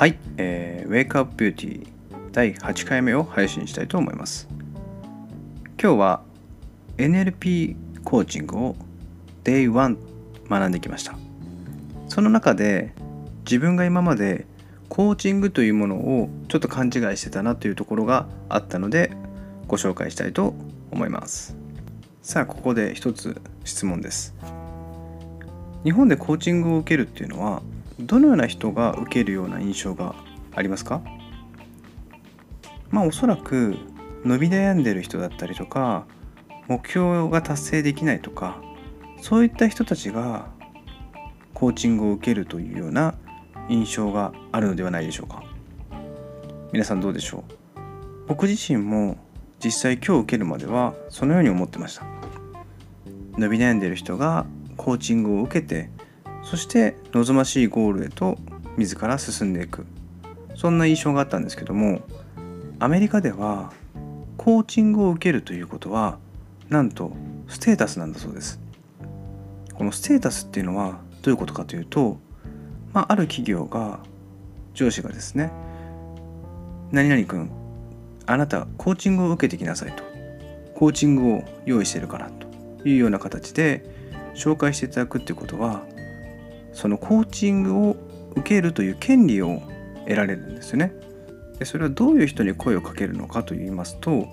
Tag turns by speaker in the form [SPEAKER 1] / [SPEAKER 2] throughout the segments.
[SPEAKER 1] はい、えー、Wake Up Beauty 第8回目を配信したいと思います。今日は NLP コーチングを Day1 学んできました。その中で自分が今までコーチングというものをちょっと勘違いしてたなというところがあったのでご紹介したいと思います。さあここで一つ質問です。日本でコーチングを受けるっていうのはどのような人が受けるような印象がありますか？まあおそらく伸び悩んでる人だったりとか目標が達成できないとかそういった人たちがコーチングを受けるというような印象があるのではないでしょうか。皆さんどうでしょう？僕自身も実際今日受けるまではそのように思ってました。伸び悩んでる人がコーチングを受けてそして望ましいゴールへと自ら進んでいく。そんな印象があったんですけどもアメリカではコーチングを受けるということはなんとステータスなんだそうです。このステータスっていうのはどういうことかというと、まあ、ある企業が上司がですね何々君あなたコーチングを受けてきなさいと。コーチングを用意してるからというような形で紹介していただくっていうことはそのコーチングを受けるという権利を得られるんですよね。でそれはどういう人に声をかけるのかといいますと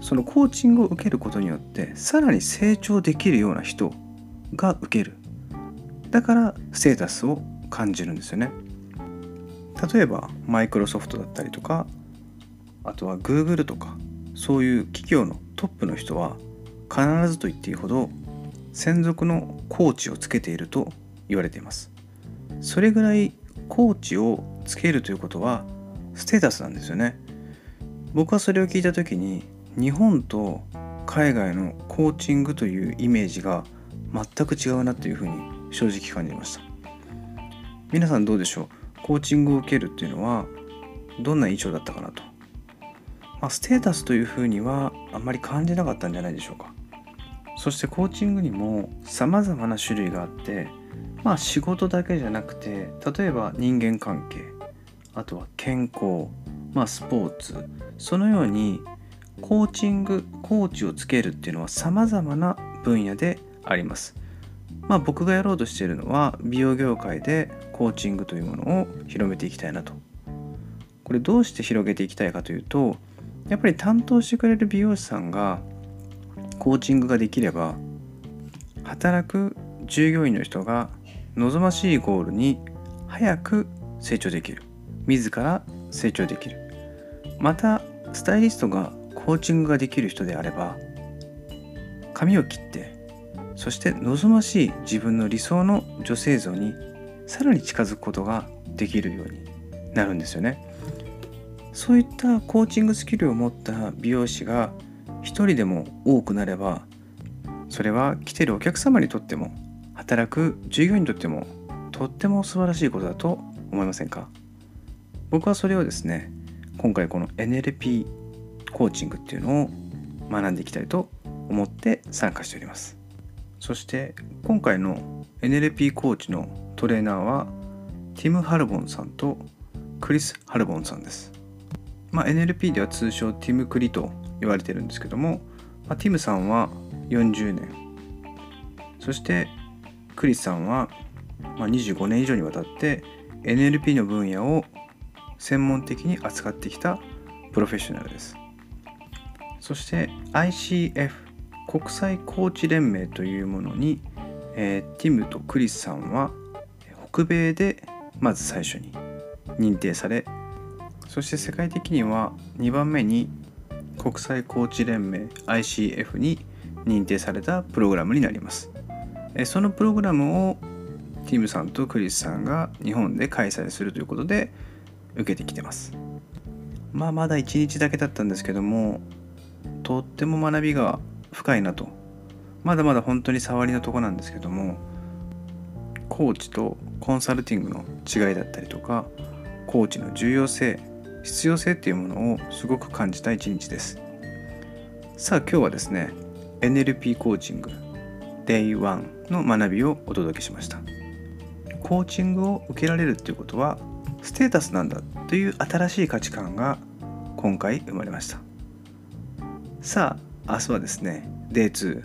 [SPEAKER 1] そのコーチングを受けることによってさらに成長できるような人が受けるだからステータスを感じるんですよね例えばマイクロソフトだったりとかあとはグーグルとかそういう企業のトップの人は必ずと言っていいほど専属のコーチをつけていると言われています。それぐらいコーチをつけるということはステータスなんですよね。僕はそれを聞いた時に日本と海外のコーチングというイメージが全く違うなというふうに正直感じました。皆さんどうでしょう？コーチングを受けるっていうのはどんな印象だったかなと、まあ、ステータスというふうにはあんまり感じなかったんじゃないでしょうか。そしてコーチングにも様々な種類があってまあ仕事だけじゃなくて例えば人間関係あとは健康まあスポーツそのようにコーチングコーチをつけるっていうのは様々な分野であります。まあ僕がやろうとしているのは美容業界でコーチングというものを広めていきたいなと。これどうして広げていきたいかというとやっぱり担当してくれる美容師さんがコーチングができれば働く従業員の人が望ましいゴールに早く成長できる。自ら成長できる。またスタイリストがコーチングができる人であれば髪を切ってそして望ましい自分の理想の女性像にさらに近づくことができるようになるんですよね。そういったコーチングスキルを持った美容師が一人でも多くなればそれは来てるお客様にとっても働く従業員にとってもとっても素晴らしいことだと思いませんか？僕はそれをですね今回この NLP コーチングっていうのを学んでいきたいと思って参加しております。そして今回の NLP コーチのトレーナーはティム・ハルボンさんとクリス・ハルボンさんです、まあ、NLP では通称ティム・クリと言われてるんですけども、まあ、ティムさんは40年。そしてクリスさんは、まあ、25年以上にわたって NLP の分野を専門的に扱ってきたプロフェッショナルです。そして ICF 国際コーチ連盟というものに、えー、ティムとクリスさんは北米でまず最初に認定されそして世界的には2番目に国際コーチ連盟 ICF に認定されたプログラムになります。そのプログラムをティムさんとクリスさんが日本で開催するということで受けてきてます。まあまだ1日だけだったんですけどもとっても学びが深いなと。まだまだ本当に触りのとこなんですけどもコーチとコンサルティングの違いだったりとかコーチの重要性必要性っていうものをすごく感じた一日です。さあ今日はですね NLP コーチング Day1 の学びをお届けしました。コーチングを受けられるっていうことはステータスなんだという新しい価値観が今回生まれました。さあ明日はですね Day2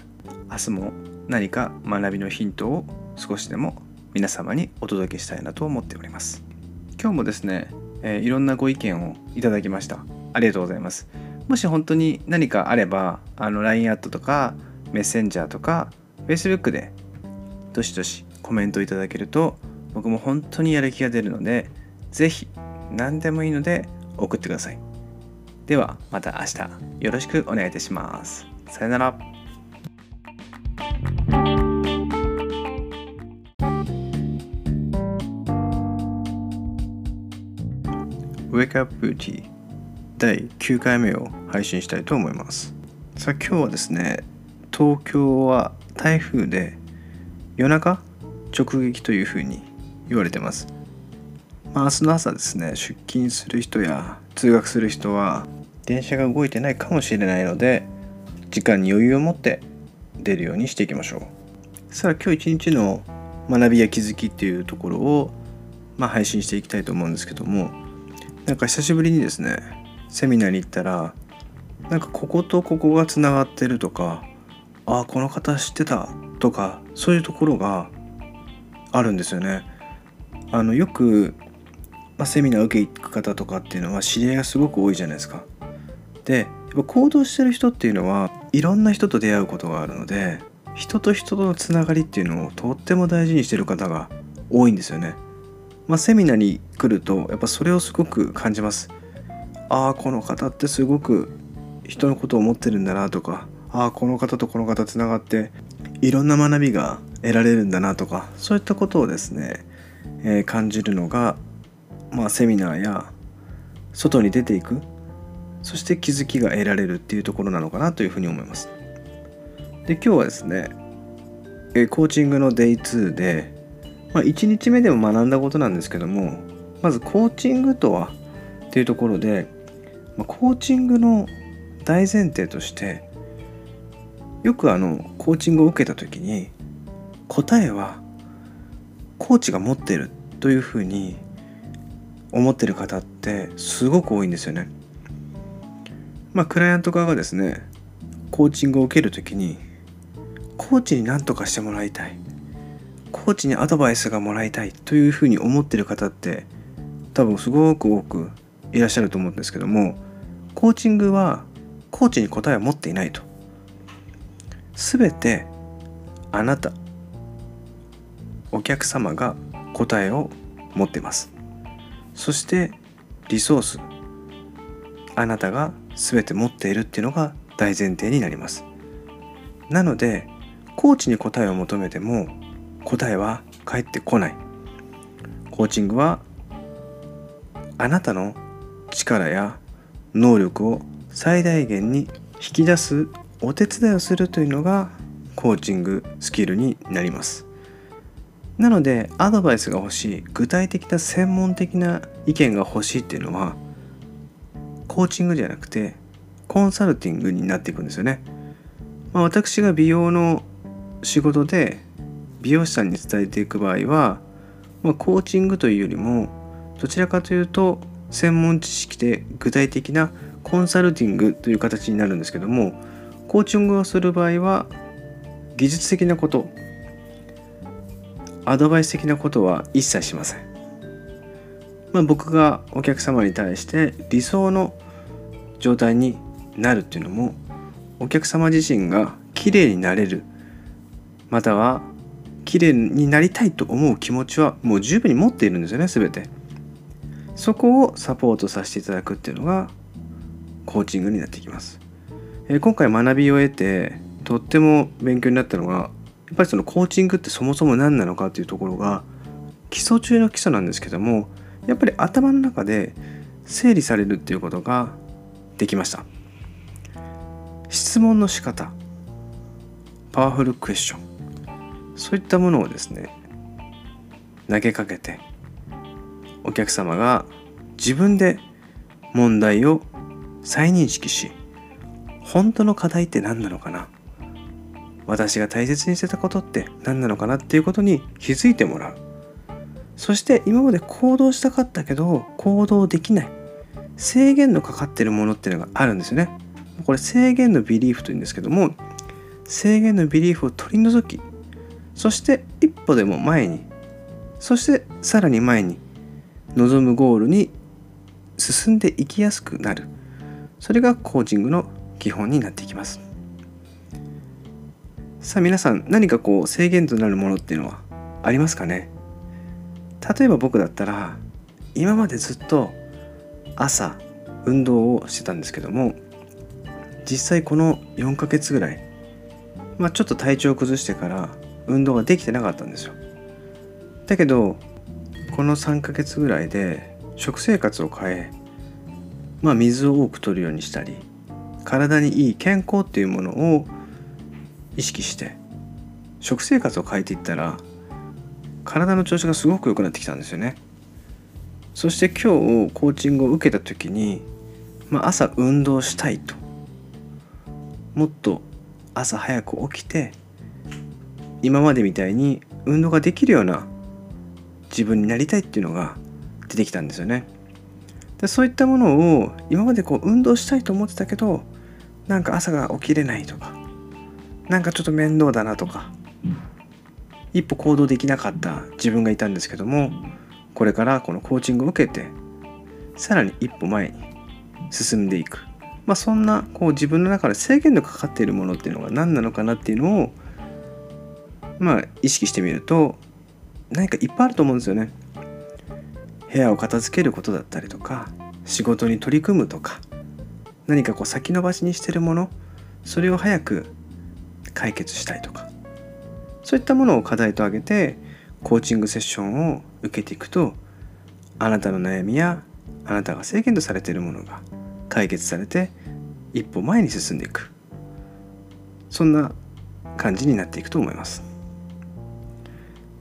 [SPEAKER 1] 明日も何か学びのヒントを少しでも皆様にお届けしたいなと思っております。今日もですね、えー、いろんなご意見をいただきました。ありがとうございます。もし本当に何かあればあの LINE アットとかメッセンジャーとか Facebook でどしどしコメントいただけると僕も本当にやる気が出るので是非何でもいいので送ってください。ではまた明日よろしくお願いいたします。さよなら。Wake Up Beauty 第9回目を配信したいと思います。さあ今日はですね東京は台風で夜中直撃というふうに言われてます、まあ、明日の朝ですね出勤する人や通学する人は電車が動いてないかもしれないので時間に余裕を持って出るようにしていきましょう。さあ今日一日の学びや気づきっていうところを、まあ、配信していきたいと思うんですけどもなんか久しぶりにですねセミナーに行ったらなんかこことここがつながってるとかああこの方知ってたとかそういうところがあるんですよね。あのよく、まあ、セミナー受け行く方とかっていうのは知り合いがすごく多いじゃないですか。でやっぱ行動してる人っていうのはいろんな人と出会うことがあるので人と人とのつながりっていうのをとっても大事にしてる方が多いんですよね。まあ、セミナーに来るとやっぱそれをすごく感じます。ああこの方ってすごく人のことを思ってるんだなとかああこの方とこの方つながっていろんな学びが得られるんだなとかそういったことをですね、えー、感じるのが、まあ、セミナーや外に出ていくそして気づきが得られるっていうところなのかなというふうに思います。で今日はですね、えコーチングの Day2 でまあ、1日目でも学んだことなんですけどもまずコーチングとはっていうところで、まあ、コーチングの大前提としてよくあのコーチングを受けた時に答えはコーチが持ってるというふうに思ってる方ってすごく多いんですよね。まあクライアント側がですねコーチングを受ける時にコーチに何とかしてもらいたいコーチにアドバイスがもらいたいというふうに思ってる方って多分すごく多くいらっしゃると思うんですけどもコーチングはコーチに答えを持っていないと。全てあなたお客様が答えを持ってます。そしてリソースあなたが全て持っているっていうのが大前提になります。なのでコーチに答えを求めても答えは返ってこない。コーチングはあなたの力や能力を最大限に引き出すお手伝いをするというのがコーチングスキルになります。なのでアドバイスが欲しい具体的な専門的な意見が欲しいっていうのはコーチングじゃなくてコンサルティングになっていくんですよね、まあ、私が美容の仕事で美容師さんに伝えていく場合は、まあ、コーチングというよりもどちらかというと専門知識で具体的なコンサルティングという形になるんですけどもコーチングをする場合は技術的なことアドバイス的なことは一切しません、まあ、僕がお客様に対して理想の状態になるっていうのもお客様自身が綺麗になれるまたは綺麗になりたいと思う気持ちはもう十分に持っているんですよね全て。そこをサポートさせていただくっていうのがコーチングになってきます、えー、今回学びを得てとっても勉強になったのがやっぱりそのコーチングってそもそも何なのかっていうところが基礎中の基礎なんですけどもやっぱり頭の中で整理されるっていうことができました。質問の仕方パワフルクエスチョン。そういったものをですね投げかけてお客様が自分で問題を再認識し本当の課題って何なのかな私が大切にしてたことって何なのかなっていうことに気づいてもらう。そして今まで行動したかったけど行動できない。制限のかかってるものっていうのがあるんですよね。これ制限のビリーフというんですけども制限のビリーフを取り除きそして一歩でも前にそしてさらに前に望むゴールに進んでいきやすくなる。それがコーチングの基本になっていきます。さあ皆さん何かこう制限となるものっていうのはありますかね？例えば僕だったら今までずっと朝運動をしてたんですけども実際この4ヶ月ぐらいまあちょっと体調を崩してから運動ができてなかったんですよ。だけどこの3ヶ月ぐらいで食生活を変えまあ水を多く取るようにしたり体にいい健康っていうものを意識して食生活を変えていったら体の調子がすごく良くなってきたんですよね。そして今日コーチングを受けた時に、まあ、朝運動したいと。もっと朝早く起きて今までみたいに運動ができるような自分になりたいっていうのが出てきたんですよね。でそういったものを今までこう運動したいと思ってたけどなんか朝が起きれないとかなんかちょっと面倒だなとか一歩行動できなかった自分がいたんですけどもこれからこのコーチングを受けてさらに一歩前に進んでいく。まあそんなこう自分の中で制限のかかっているものっていうのが何なのかなっていうのをまあ意識してみると何かいっぱいあると思うんですよね部屋を片付けることだったりとか仕事に取り組むとか何かこう先延ばしにしてるものそれを早く解決したいとかそういったものを課題と挙げてコーチングセッションを受けていくとあなたの悩みやあなたが制限とされているものが解決されて一歩前に進んでいくそんな感じになっていくと思います。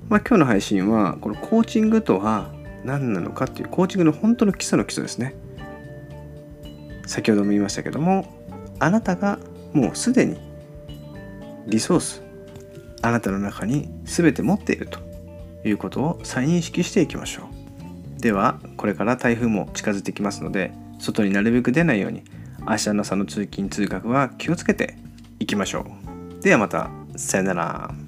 [SPEAKER 1] まあ、今日の配信はこのコーチングとは何なのかっていうコーチングの本当の基礎の基礎ですね。先ほども言いましたけどもあなたがもうすでにリソースあなたの中に全て持っているということを再認識していきましょう。ではこれから台風も近づいてきますので外になるべく出ないように明日の朝の通勤通学は気をつけていきましょう。ではまたさよなら。